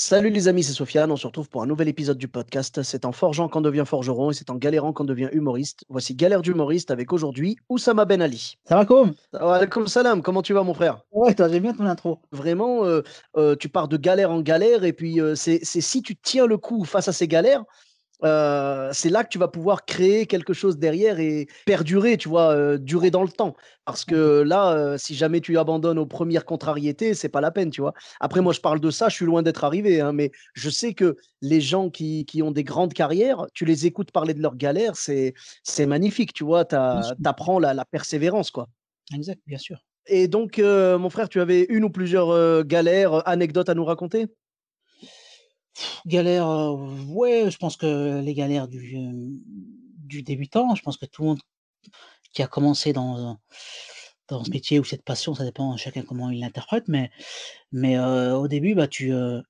Salut les amis, c'est Sofiane. On se retrouve pour un nouvel épisode du podcast. C'est en forgeant qu'on devient forgeron et c'est en galérant qu'on devient humoriste. Voici Galère d'humoriste avec aujourd'hui Oussama Ben Ali. Ça va comme Alaikum salam, comment tu vas mon frère? Ouais, toi, j'aime bien ton intro. Vraiment, euh, euh, tu pars de galère en galère et puis euh, c'est c'est si tu tiens le coup face à ces galères, euh, c'est là que tu vas pouvoir créer quelque chose derrière et perdurer, tu vois, euh, durer dans le temps. Parce que là, euh, si jamais tu abandonnes aux premières contrariétés, c'est pas la peine, tu vois. Après, moi, je parle de ça, je suis loin d'être arrivé, hein, mais je sais que les gens qui, qui ont des grandes carrières, tu les écoutes parler de leurs galères, c'est magnifique, tu vois, tu Bien sûr. apprends la, la persévérance, quoi. Exact, bien sûr. Et donc, mon frère, tu avais une ou plusieurs galères, anecdotes à nous raconter? Galère, euh, ouais, je pense que les galères du, du débutant, je pense que tout le monde qui a commencé dans, dans ce métier ou cette passion, ça dépend chacun comment il l'interprète, mais, mais euh, au début, bah, tu, euh,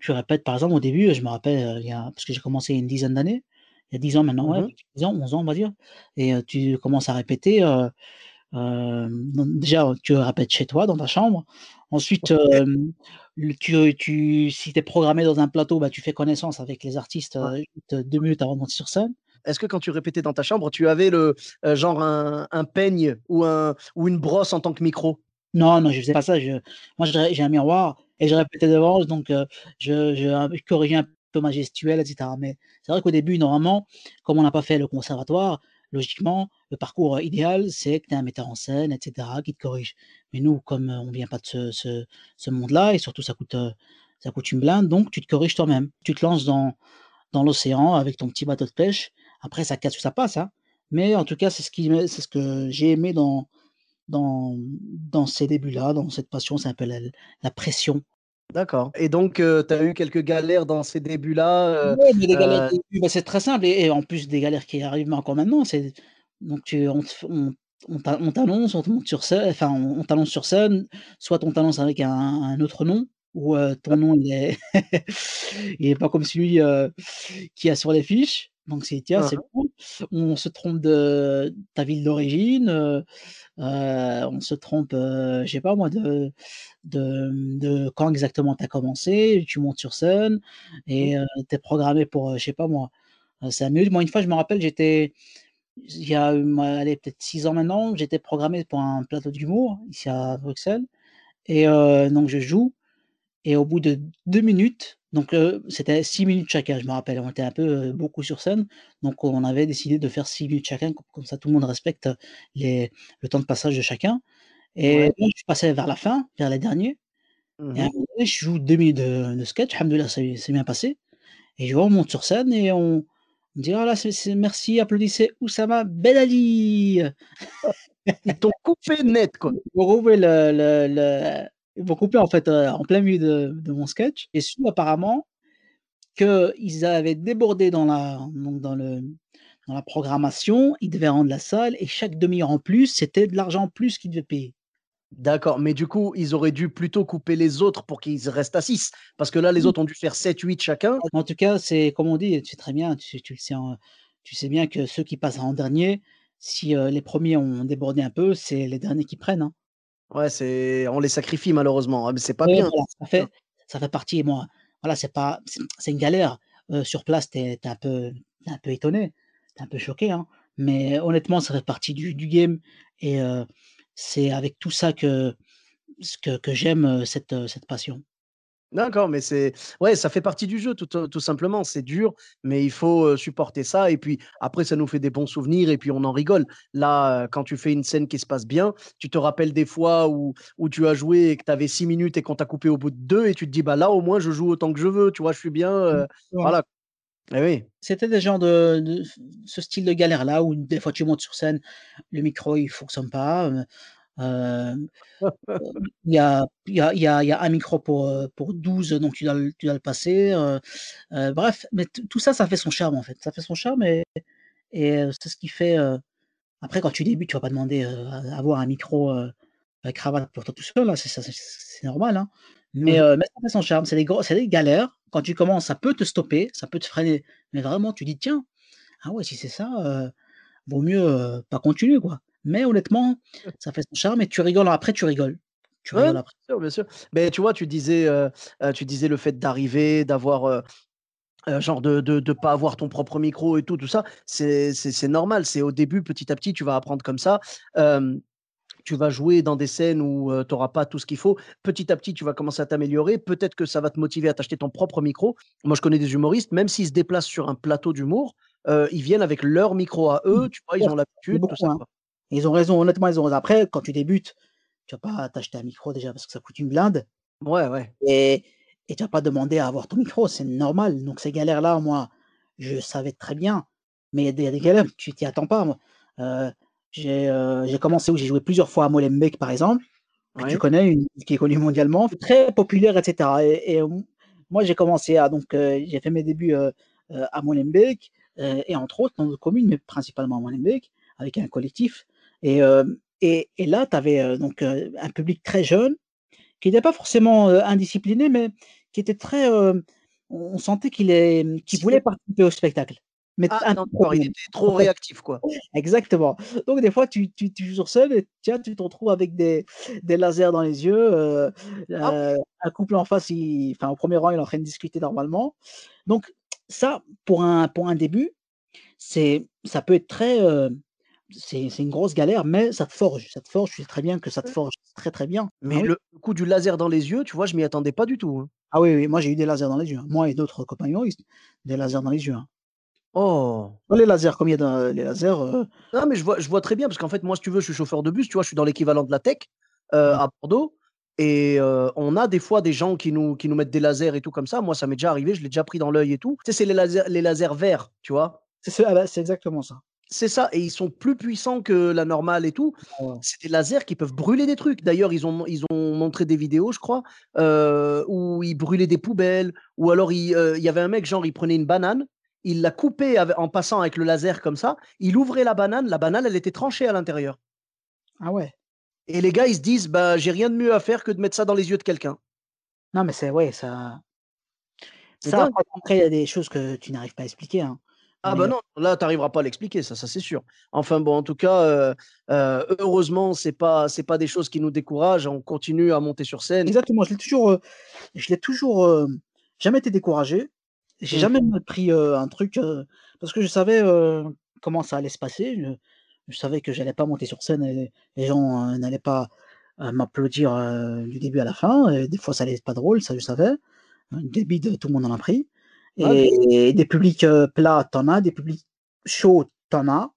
tu répètes, par exemple, au début, je me rappelle, il y a, parce que j'ai commencé il y a une dizaine d'années, il y a 10 ans maintenant, ouais, Mhm. 10 ans, 11 ans, on va dire, et euh, tu commences à répéter. déjà, tu répètes chez toi, dans ta chambre. Ensuite, euh, tu, tu, si tu es programmé dans un plateau, bah, tu fais connaissance avec les artistes Ouais. euh, deux minutes avant de monter sur scène. Est-ce que quand tu répétais dans ta chambre, tu avais le euh, genre un, un peigne ou, un, ou une brosse en tant que micro? Non, non, je faisais pas ça. Je, moi, j'ai un miroir et je répétais devant, donc je, je, je corrigeais un peu ma gestuelle, etc. Mais c'est vrai qu'au début, normalement, comme on n'a pas fait le conservatoire, logiquement, le parcours idéal, c'est que tu as un metteur en scène, etc., qui te corrige. Mais nous, comme euh, on vient pas de ce, monde-là, et surtout ça coûte, euh, ça coûte une blinde, donc tu te corriges toi-même. Tu te lances dans, dans l'océan avec ton petit bateau de pêche. Après, ça casse ou ça passe, hein. Mais en tout cas, c'est ce que j'ai aimé dans, dans, dans ces débuts-là, dans cette passion, c'est un peu la, la pression. D'accord. Et donc, tu as eu quelques galères dans ces débuts-là euh, Ouais, mais les galères euh, bah, c'est très simple. Et, et en plus des galères qui arrivent encore maintenant, c'est donc tu, on, t'annonce, on te monte sur scène, enfin on, on t'annonce sur scène, soit on t'annonce avec un, un autre nom, ou euh, ton nom il est, il est pas comme celui euh, qui a sur les fiches. Donc c'est tiens, c'est bon. On se trompe de ta ville d'origine, euh, euh, on se trompe, euh, je sais pas moi, de, de, de quand exactement tu as commencé, tu montes sur scène et tu es programmé pour, euh, je sais pas moi, euh, 5 minutes. Moi, une fois, je me rappelle, j'étais, il y a allez, peut-être 6 ans maintenant, j'étais programmé pour un plateau d'humour ici à Bruxelles. Et euh, donc, je joue. Et au bout de deux minutes, donc euh, c'était six minutes chacun, je me rappelle, on était un peu euh, beaucoup sur scène, donc on avait décidé de faire six minutes chacun, comme, comme ça tout le monde respecte les, le temps de passage de chacun. Et Ouais. moi, je passais vers la fin, vers les derniers, et à un Mhm. moment donné, je joue deux minutes de, de sketch, alhamdoulilah, ça c'est bien passé. Et je vois, on monte sur scène et on, on me dit, ah là, merci, applaudissez Oussama Ben Ali. Ils t'ont coupé net, quoi. Ils m'ont coupé le, le, le- ils m'ont coupé en fait euh, en plein milieu de, de mon sketch. Et su apparemment qu'ils avaient débordé dans la, donc dans le, dans la programmation, ils devaient rendre la salle et chaque demi-heure en plus, c'était de l'argent en plus qu'ils devaient payer. D'accord. Mais du coup, ils auraient dû plutôt couper les autres pour qu'ils restent à 6. Parce que là, les autres ont dû faire 7, 8 chacun. En tout cas, c'est comme on dit, tu sais très bien, tu, sais- tu le sais, en- tu sais bien que ceux qui passent en dernier, si euh, les premiers ont débordé un peu, c'est les derniers qui prennent. hein. Ouais, c'est on les sacrifie malheureusement. Ah, Mais c'est pas Ouais, bien. voilà, ça fait, ça fait partie, moi, voilà, c'est pas, c'est une galère. Euh, sur place, t'es es un peu, un peu étonné, t'es un peu choqué, hein. Mais honnêtement, ça fait partie du, du game et euh, c'est avec tout ça que, ce que, que j'aime cette, euh, cette passion. D'accord, mais c'est ouais, ça fait partie du jeu tout, simplement. C'est dur, mais il faut supporter ça. Et puis après, ça nous fait des bons souvenirs et puis on en rigole. Là, quand tu fais une scène qui se passe bien, tu te rappelles des fois où, où tu as joué et que tu avais six minutes et qu'on t'a coupé au bout de deux et tu te dis, bah là, au moins, je joue autant que je veux. Tu vois, je suis bien. euh, Voilà. voilà. Eh oui. C'était des genres de, de ce style de galère-là où des fois tu montes sur scène, le micro il fonctionne pas, Euh, il y, a, y, a, y, a, y, a, un micro pour, pour 12, donc tu dois, tu dois le passer. Euh, bref, mais tout ça, ça fait son charme en fait. Ça fait son charme et, et c'est ce qui fait. après, quand tu débutes, tu vas pas demander à avoir un micro avec cravate pour toi tout seul, là, c'est normal. Hein. Mais, mmh. mais ça fait son charme. C'est des, des galères. Quand tu commences, ça peut te stopper, ça peut te freiner. Mais vraiment, tu dis, tiens, ah ouais, si c'est ça, vaut mieux pas continuer, quoi. Mais honnêtement, ça fait son charme et tu rigoles après, tu rigoles. Tu rigoles après. Bien sûr, bien sûr. Mais tu vois, tu disais, tu disais le fait d'arriver, d'avoir. genre de ne de, de pas avoir ton propre micro et tout, tout ça, c'est normal. C'est au début, petit à petit, tu vas apprendre comme ça. tu vas jouer dans des scènes où tu n'auras pas tout ce qu'il faut. Petit à petit, tu vas commencer à t'améliorer. Peut-être que ça va te motiver à t'acheter ton propre micro. Moi, je connais des humoristes, même s'ils se déplacent sur un plateau d'humour, ils viennent avec leur micro à eux. Mmh. Tu vois, ils ont l'habitude. Hein. Ils ont raison, honnêtement, ils ont raison. Après, quand tu débutes, tu vas pas t'acheter un micro déjà parce que ça coûte une blinde. Ouais, ouais. Et, et tu vas pas demander à avoir ton micro, c'est normal. Donc ces galères-là, moi, je savais très bien. Mais il y a des, galères, tu t'y attends pas. Moi. Euh, j'ai commencé où j'ai joué plusieurs fois à Molenbeek, par exemple, que tu connais, une, qui est connue mondialement, très populaire, etc. Et, moi, j'ai commencé à, donc, j'ai fait mes débuts à Molenbeek, et entre autres dans nos communes, mais principalement à Molenbeek, avec un collectif. Et, et, et, là, tu avais donc un public très jeune, qui n'était pas forcément indiscipliné, mais qui était très. on sentait qu'il qu voulait participer au spectacle. Mais ah, non, il était trop réactif, quoi. Exactement. Donc, des fois, tu, tu, tu joues sur scène et tiens, tu te retrouves avec des, des lasers dans les yeux. Euh, ah un couple en face, il, enfin, au premier rang, il est en train de discuter normalement. Donc, ça, pour un, pour un début, c'est, ça peut être très, c'est une grosse galère, mais ça te forge. Ça te forge, je sais très bien que ça te forge très très bien. Mais ah le coup du laser dans les yeux, tu vois, je m'y attendais pas du tout. Hein. Ah oui, oui, moi j'ai eu des lasers dans les yeux. Hein. Moi et d'autres compagnons, des lasers dans les yeux. Hein. Oh Les lasers, comme il y a dans les lasers. Euh non, mais je vois, je vois très bien, parce qu'en fait, moi, si tu veux, je suis chauffeur de bus, tu vois, je suis dans l'équivalent de la tech euh, à Bordeaux. Et euh, on a des fois des gens qui nous, qui nous mettent des lasers et tout comme ça. Moi, ça m'est déjà arrivé, je l'ai déjà pris dans l'œil et tout. Tu sais, c'est les lasers, les lasers verts, tu vois? C'est ah bah, exactement ça. C'est ça, et ils sont plus puissants que la normale et tout. C'est des lasers qui peuvent brûler des trucs. D'ailleurs, ils ont, ils ont montré des vidéos, je crois, euh, où ils brûlaient des poubelles, ou alors euh, il, y avait un mec, genre, il prenait une banane, il la coupait en passant avec le laser comme ça, il ouvrait la banane, la banane, elle était tranchée à l'intérieur. Ah ouais. Et les gars, ils se disent, bah, j'ai rien de mieux à faire que de mettre ça dans les yeux de quelqu'un. Non, mais c'est, ouais, ça. Ça, après, il y a des choses que tu n'arrives pas à expliquer. Hein. Ah bah non, là, tu n'arriveras pas à l'expliquer, ça, ça c'est sûr. Enfin bon, en tout cas, euh, euh, heureusement, c'est pas c'est pas des choses qui nous découragent. On continue à monter sur scène. Exactement, je l'ai toujours, euh, je l'ai toujours jamais été découragé. J'ai jamais pris un truc parce que je savais comment ça allait se passer. Je, savais que j'allais pas monter sur scène et les gens n'allaient pas m'applaudir du début à la fin. Et des fois, ça allait être pas drôle, ça je savais. Débit de tout le monde en a pris. Et des publics plats, t'en as, des publics chauds, t'en as.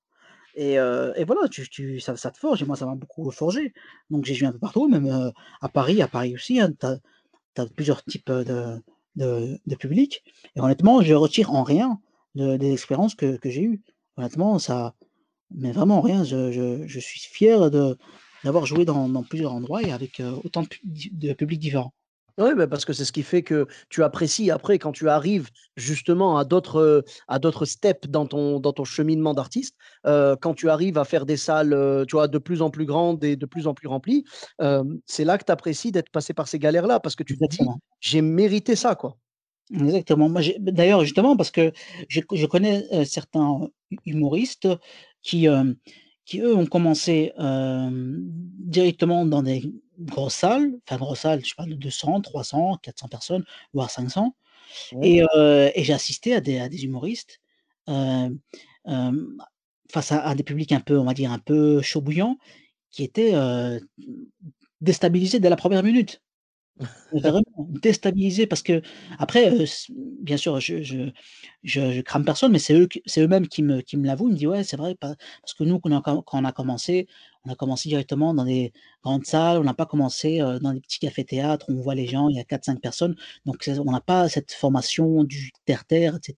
Et, et, voilà, tu, tu, ça, te forge. Et moi, ça m'a beaucoup forgé. Donc, j'ai joué un peu partout, même à Paris, à Paris aussi. Hein, tu as, plusieurs types de, de, de publics. Et honnêtement, je retire en rien de, des expériences que, que j'ai eues. Honnêtement, ça. Mais vraiment rien. Je, je, je suis fier d'avoir joué dans, plusieurs endroits et avec autant de publics différents. Oui, bah, parce que c'est ce qui fait que tu apprécies après quand tu arrives justement à d'autres à d'autres steps dans ton dans ton cheminement d'artiste, quand tu arrives à faire des salles, tu vois, de plus en plus grandes et de plus en plus remplies, c'est là que tu apprécies d'être passé par ces galères-là parce que tu te dis j'ai mérité ça quoi. Exactement. Moi, d'ailleurs, justement, parce que je, je connais certains humoristes qui, qui, eux, ont commencé directement dans des grosses salles, enfin grosses salles, je parle de 200, 300, 400 personnes, voire 500. Et, et j'ai assisté à des, à des humoristes face à, des publics un peu, on va dire, un peu chaud bouillant, qui étaient déstabilisés dès la première minute. Vraiment déstabilisé parce que après, bien sûr, je, je, crame personne, mais c'est eux, c'est eux-mêmes qui me, qui me l'avouent. Ils me disent ouais, c'est vrai, parce que nous, quand on, a, commencé, on a commencé directement dans des grandes salles. On n'a pas commencé dans des petits cafés-théâtres on voit les gens, il y a 4-5 personnes. Donc on n'a pas cette formation du terre-terre, etc.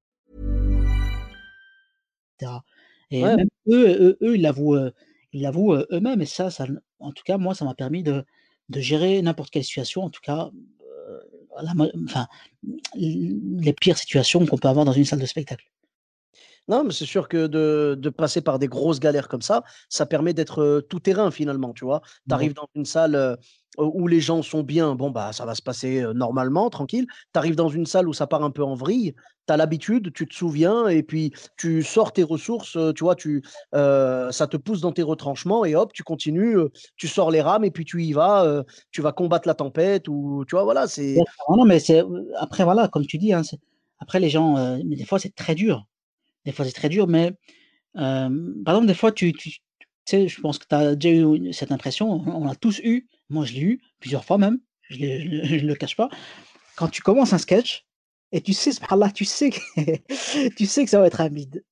Etc. Et Ouais. même eux, eux, eux, ils l'avouent, euh, ils l'avouent euh, eux-mêmes. Et ça, ça, en tout cas, moi, ça m'a permis de, de gérer n'importe quelle situation. En tout cas, euh, la mo- enfin, les pires situations qu'on peut avoir dans une salle de spectacle. Non, mais c'est sûr que de, de passer par des grosses galères comme ça, ça permet d'être tout terrain finalement, tu vois? Tu arrives dans une salle où les gens sont bien, bon, bah ça va se passer normalement, tranquille. Tu arrives dans une salle où ça part un peu en vrille, tu as l'habitude, tu te souviens, et puis tu sors tes ressources, tu vois, tu, ça te pousse dans tes retranchements, et hop, tu continues, tu sors les rames, et puis tu y vas, tu vas combattre la tempête, ou tu vois, voilà, c'est. Non, mais c'est après voilà, comme tu dis, hein, après les gens, mais des fois c'est très dur. Des fois c'est très dur, mais par exemple des fois tu, tu, sais, je pense que tu as déjà eu cette impression, on l'a tous eu, moi je l'ai eu plusieurs fois même, je ne le cache pas. Quand tu commences un sketch et tu sais, subhanallah, tu sais que tu sais que ça va être un bide.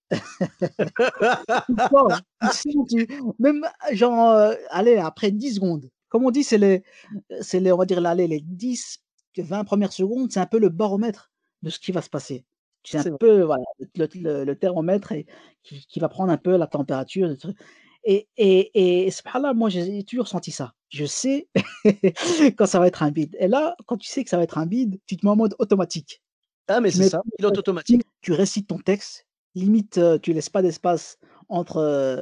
Bon, tu sais, tu- même genre, euh, allez, après 10 secondes, comme on dit, c'est les, c'est les, on va dire, allez, les 10, 20 premières secondes, c'est un peu le baromètre de ce qui va se passer. C'est un vrai. peu voilà, le, le- le thermomètre et, qui, qui va prendre un peu la température. Et, et, et subhanallah, moi j'ai toujours senti ça. Je sais quand ça va être un bide. Et là, quand tu sais que ça va être un bide, tu te mets en mode automatique. Ah, mais c'est ça, pilote automatique. tu récites ton texte, limite euh, tu laisses pas d'espace entre, euh,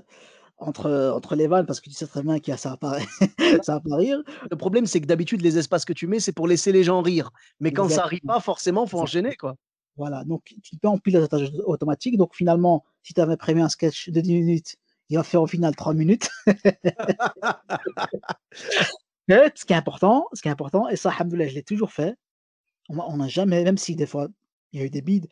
entre, euh, entre les vannes parce que tu sais très bien que ça va pas, ça va pas rire. Le problème, c'est que d'habitude, les espaces que tu mets, c'est pour laisser les gens rire. Mais quand ça rit Exactement. pas, forcément, faut Exactement. enchaîner, quoi. Voilà, donc tu te mets en pilotage automatique. Donc finalement, si tu avais prévu un sketch de 10 minutes, il va faire au final 3 minutes. Ce qui est important, ce qui est important, et ça, alhamdoulilah, je l'ai toujours fait, on n'a jamais, même si des fois il y a eu des bides,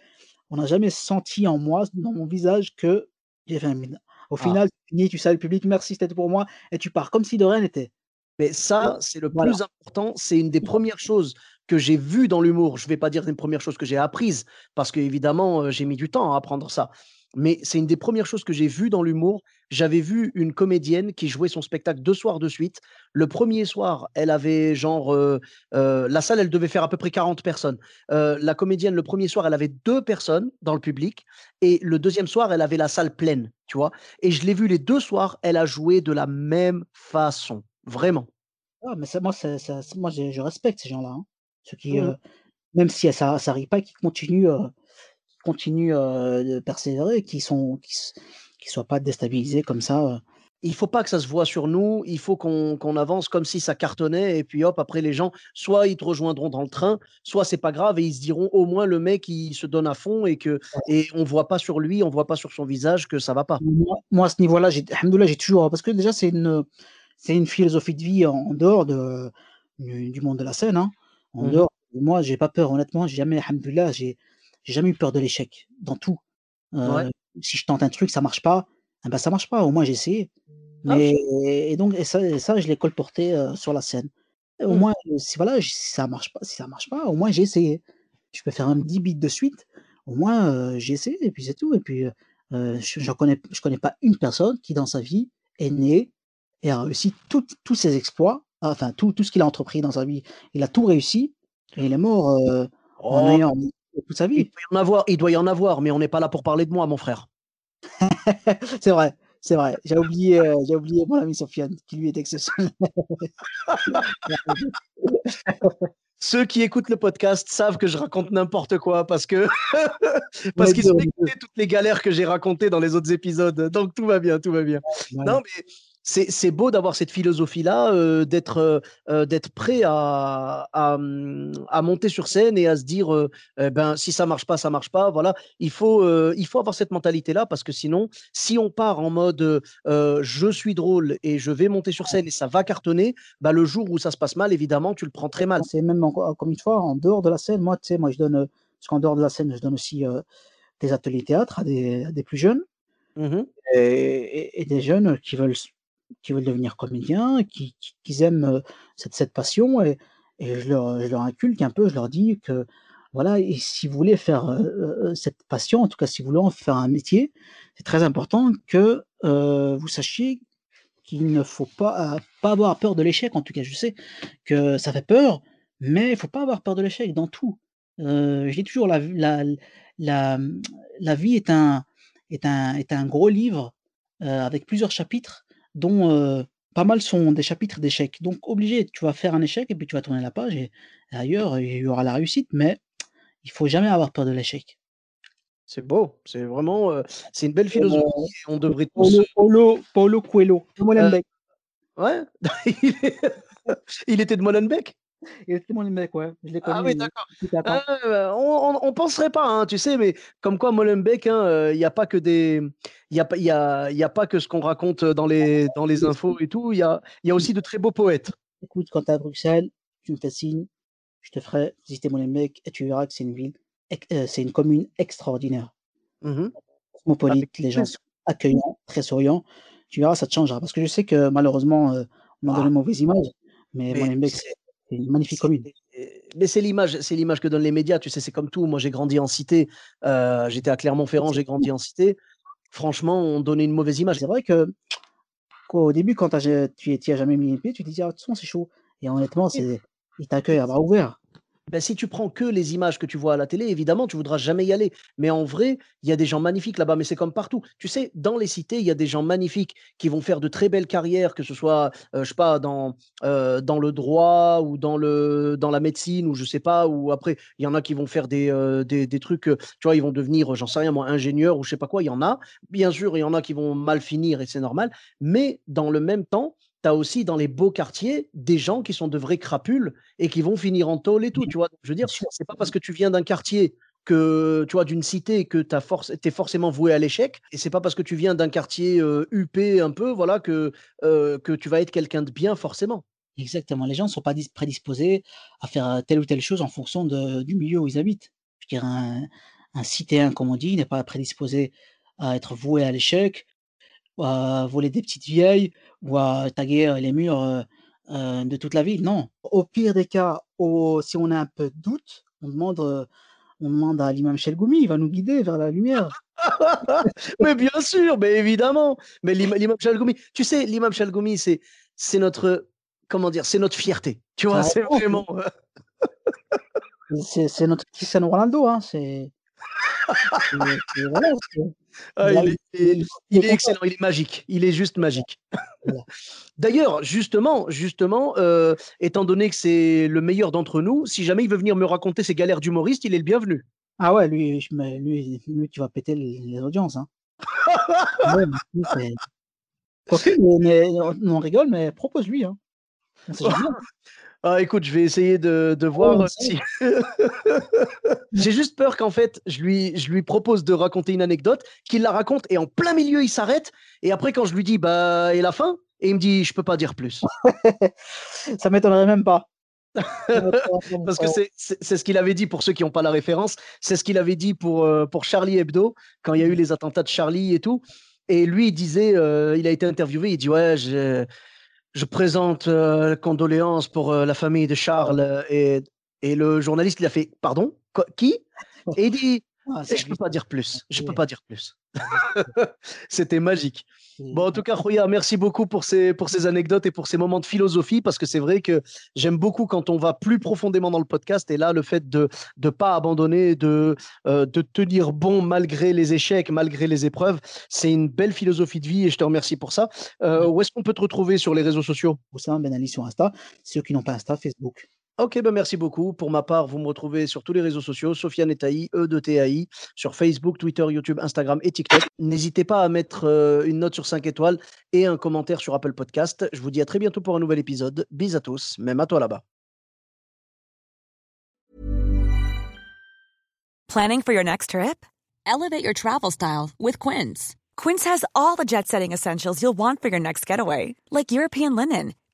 on n'a jamais senti en moi, dans mon visage, que j'ai fait un bide. Au Ah. final, tu finis, tu salues le public, merci, c'était pour moi, et tu pars comme si de rien n'était. Mais ça, c'est le Voilà. plus important. C'est une des premières choses que j'ai vues dans l'humour. Je vais pas dire une première chose que j'ai apprises, parce que évidemment, euh, j'ai mis du temps à apprendre ça. Mais c'est une des premières choses que j'ai vues dans l'humour. J'avais vu une comédienne qui jouait son spectacle deux soirs de suite. Le premier soir, elle avait genre. euh, euh, la salle, elle devait faire à peu près 40 personnes. La comédienne, le premier soir, elle avait deux personnes dans le public. Et le deuxième soir, elle avait la salle pleine, tu vois. Et je l'ai vu les deux soirs, elle a joué de la même façon. Vraiment. Ah, mais moi je, je respecte ces gens-là. hein. Ceux qui, Mhm. euh, même si ça ça rit pas, qui continuent, euh, qui euh, de persévérer, qui sont, qui, soient pas déstabilisés comme ça. Il faut pas que ça se voit sur nous, il faut qu'on qu'on avance comme si ça cartonnait et puis hop, après les gens, soit ils te rejoindront dans le train, soit c'est pas grave et ils se diront au moins le mec il se donne à fond et que et on voit pas sur lui, on voit pas sur son visage que ça va pas. Moi, à ce niveau-là, j'ai, toujours, parce que déjà c'est une, c'est une philosophie de vie en, en dehors de, du, du monde de la scène. hein. En Mhm. dehors, moi, j'ai pas peur. Honnêtement, j'ai jamais, alhamdoulilah, j'ai, jamais eu peur de l'échec dans tout. Euh, Ouais. Si je tente un truc, ça marche pas, eh ben ça marche pas. Au moins j'ai essayé. Ah, Mais et donc et ça, et ça, je l'ai colporté euh, sur la scène. Au Mhm. moins, euh, si voilà, si ça marche pas, si ça marche pas, au moins j'ai essayé. Je peux faire un 10 bits de suite. Au moins euh, j'ai essayé et puis c'est tout. Et puis je, j'en connais, je connais pas une personne qui dans sa vie est née et a réussi tout- tous ses exploits, enfin tout, tout ce qu'il a entrepris dans sa vie. Il a tout réussi et il est mort euh, en Oh, ayant toute sa il vie. doit y en avoir, il doit y en avoir, mais on n'est pas là pour parler de moi, mon frère. c'est vrai, c'est vrai. J'ai oublié, euh, j'ai oublié mon ami Sofiane, qui lui est exceptionnel. Ceux qui écoutent le podcast savent que je raconte n'importe quoi parce que parce qu'ils ont écouté toutes les galères que j'ai racontées dans les autres épisodes. Donc tout va bien, tout va bien. Non, mais c'est beau d'avoir cette philosophie-là, euh, d'être euh, euh, d'être prêt à, à, hum, à monter sur scène et à se dire, euh, eh ben, si ça marche pas, ça marche pas. Voilà, il faut, il faut avoir cette mentalité-là parce que sinon, si on part en mode je suis drôle et je vais monter sur scène et ça va cartonner, bah, le jour où ça se passe mal, évidemment, tu le prends très mal. C'est même encore, comme une fois, en dehors de la scène, moi, tu sais, moi, je donne, parce qu'en dehors de la scène, je donne aussi des ateliers théâtre à des, à des plus jeunes Mmh et, et- et des jeunes qui veulent, qui veulent devenir comédiens, qui, aiment cette, passion. Et, je, leur, je inculque un peu, je leur dis que voilà, et si vous voulez faire cette passion, en tout cas si vous voulez en faire un métier, c'est très important que vous sachiez qu'il ne faut pas, euh, pas avoir peur de l'échec. En tout cas, je sais que ça fait peur, mais il faut pas avoir peur de l'échec dans tout. Euh, je dis toujours, la, vie est un, est un, est un gros livre avec plusieurs chapitres, dont euh, pas mal sont des chapitres d'échecs. Donc, obligé, tu vas faire un échec et puis tu vas tourner la page et ailleurs, il y aura la réussite, mais il faut jamais avoir peur de l'échec. C'est beau, c'est vraiment, euh, c'est une belle philosophie. on devrait tous. Paulo, Paulo, Paulo Coelho, de Molenbeek. Ouais, il, est- il était de Molenbeek? De Molenbeek, ouais. Je l'ai connu. Ah oui, il- d'accord. Ah, euh, on, on, on penserait pas, hein, tu sais, mais comme quoi Molenbeek, hein, euh, il n'y a pas que des, il y a pas, il y a, il y a pas que ce qu'on raconte dans les, dans les infos et tout. Il y a, il y a aussi de très beaux poètes. Écoute, quand tu es à Bruxelles, tu me fais signe, je te ferai visiter Molenbeek et tu verras que c'est une ville, euh, c'est une commune extraordinaire. Mhm. Cosmopolite, les gens sont accueillants, très souriants. Tu verras, ça te changera. Parce que je sais que malheureusement, euh, on m'a Ah. donné une mauvaise image, mais, Mais Molenbeek, c'est- c'est une magnifique commune. Mais c'est l'image, c'est l'image que donnent les médias. Tu sais, c'est comme tout. Moi, j'ai grandi en cité. euh, J'étais à Clermont-Ferrand, j'ai grandi en cité. Franchement, on donnait une mauvaise image. C'est vrai que qu'au début, quand tu n'y as jamais mis les pieds, tu te dis, ah, de toute façon, c'est chaud. Et honnêtement, c'est, ils t'accueillent à bras ouverts. Ben, si tu prends que les images que tu vois à la télé, évidemment, tu voudras jamais y aller. Mais en vrai, il y a des gens magnifiques là-bas, mais c'est comme partout. Tu sais, dans les cités, il y a des gens magnifiques qui vont faire de très belles carrières, que ce soit, euh, je sais pas, dans, euh, le droit ou dans, la médecine ou je sais pas, ou après, il y en a qui vont faire des, euh, trucs, tu vois, ils vont devenir, j'en sais rien, moi, ingénieur ou je sais pas quoi, il y en a. Bien sûr, il y en a qui vont mal finir et c'est normal. Mais dans le même temps, tu as aussi dans les beaux quartiers des gens qui sont de vrais crapules et qui vont finir en tôle et tout, tu vois. Je veux dire, c'est pas parce que tu viens d'un quartier que tu vois d'une cité que tu forc es forcément voué à l'échec et c'est pas parce que tu viens d'un quartier euh, huppé un peu voilà que euh, que tu vas être quelqu'un de bien forcément. Exactement. Les gens ne sont pas dis- prédisposés à faire euh, telle ou telle chose en fonction de- du milieu où ils habitent. Je dirais un, un citéen, comme on dit, n'est pas prédisposé à être voué à l'échec, ou à voler des petites vieilles, ou à taguer euh, les murs euh, euh, de toute la ville. Non. Au pire des cas, au- si on a un peu de doute, on demande, on demande à l'imam Chelgoumi, il va nous guider vers la lumière. mais bien sûr, mais évidemment. Mais l'im- l'imam Chalgoumi, tu sais, l'imam Chalgoumi, c'est c'est notre comment dire, c'est notre fierté. Tu vois, Ah, c'est oh, vraiment. C'est notre Cristiano Ronaldo, hein. C'est- voilà, ah, il est, il- excellent, il est magique. Il est juste magique. Voilà. D'ailleurs, justement, justement, euh, étant donné que c'est le meilleur d'entre nous, si jamais il veut venir me raconter ses galères d'humoriste, il est le bienvenu. Ah ouais, lui, je- mais lui, lui, tu vas péter les, les audiences. Hein. Ouais, mais on rigole, mais propose-lui. Hein. Jamais. Ah, écoute, je vais essayer de, de voir euh, si. J'ai juste peur qu'en fait, je lui, je lui propose de raconter une anecdote, qu'il la raconte et en plein milieu, il s'arrête. Et après, quand je lui dis, bah, et la fin? Et il me dit, je peux pas dire plus. Ça m'étonnerait même pas. Parce que c'est ce qu'il avait dit pour ceux qui n'ont pas la référence. C'est ce qu'il avait dit pour, euh, pour Charlie Hebdo, quand il y a eu les attentats de Charlie et tout. Et lui, il disait, euh, il a été interviewé, il dit Ouais, je, présente euh, condoléances pour euh, la famille de Charles. Et, et le journaliste, il a fait Pardon Qui? Et il dit Ah, Et Je peux juste- pas dire plus. Je peux Ouais. pas dire plus. C'était magique. Bon, en tout cas, Roya, merci beaucoup pour ces, pour ces anecdotes et pour ces moments de philosophie, parce que c'est vrai que j'aime beaucoup quand on va plus profondément dans le podcast. Et là, le fait de ne pas abandonner, de, euh, de tenir bon malgré les échecs, malgré les épreuves, c'est une belle philosophie de vie et je te remercie pour ça. Euh, où est-ce qu'on peut te retrouver sur les réseaux sociaux? Oussama Ben Ali sur Insta. Ceux qui n'ont pas Insta, Facebook. Ok, ben merci beaucoup. Pour ma part, vous me retrouvez sur tous les réseaux sociaux, Sofiane Etaï, E de TAI, sur Facebook, Twitter, YouTube, Instagram et TikTok. N'hésitez pas à mettre euh, une note sur 5 étoiles et un commentaire sur Apple Podcast. Je vous dis à très bientôt pour un nouvel épisode. Bis à tous, même à toi là-bas. Planning for your next trip? Elevate your travel style with Quince. Quince has all the jet setting essentials you'll want for your next getaway, like European linen,